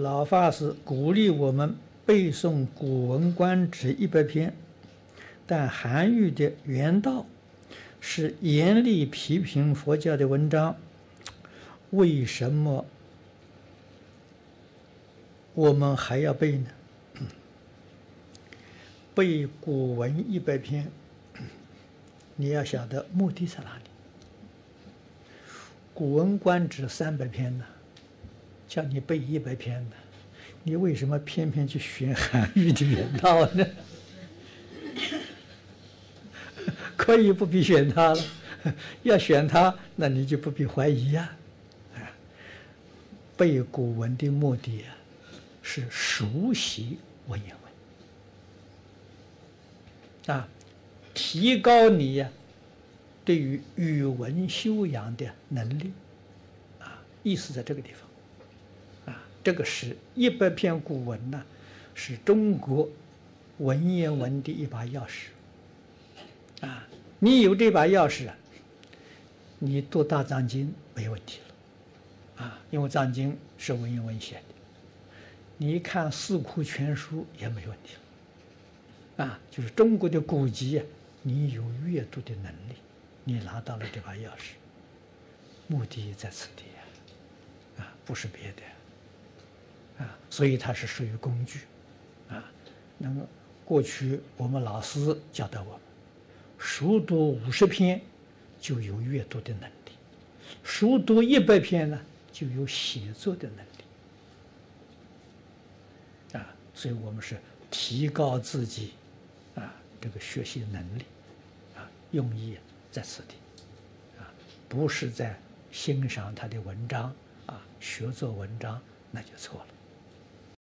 老法师鼓励我们背诵《古文观止》一百篇，但韩愈的原道是严厉批评佛教的文章，为什么我们还要背呢？背古文一百篇，你要晓得目的在哪里？《古文观止》三百篇呢？叫你背一百篇的，你为什么偏偏去选韩愈的原道呢？可以不必选他了，要选他，那你就不必怀疑呀。背古文的目的啊，是熟悉文言文啊，提高你呀对于语文修养的能力啊，意思在这个地方。这个是一百篇古文呢，是中国文言文的一把钥匙啊！你有这把钥匙啊，你读大藏经没问题了啊！因为藏经是文言文写的，你看四库全书也没问题了啊！就是中国的古籍，你有阅读的能力，你拿到了这把钥匙，目的在此地啊，啊，不是别的。啊，所以它是属于工具，啊，那么过去我们老师教导我们，熟读五十篇就有阅读的能力，熟读一百篇呢就有写作的能力，啊，所以我们是提高自己啊这个学习能力，啊，用意在此地，啊，不是在欣赏他的文章啊，学做文章那就错了。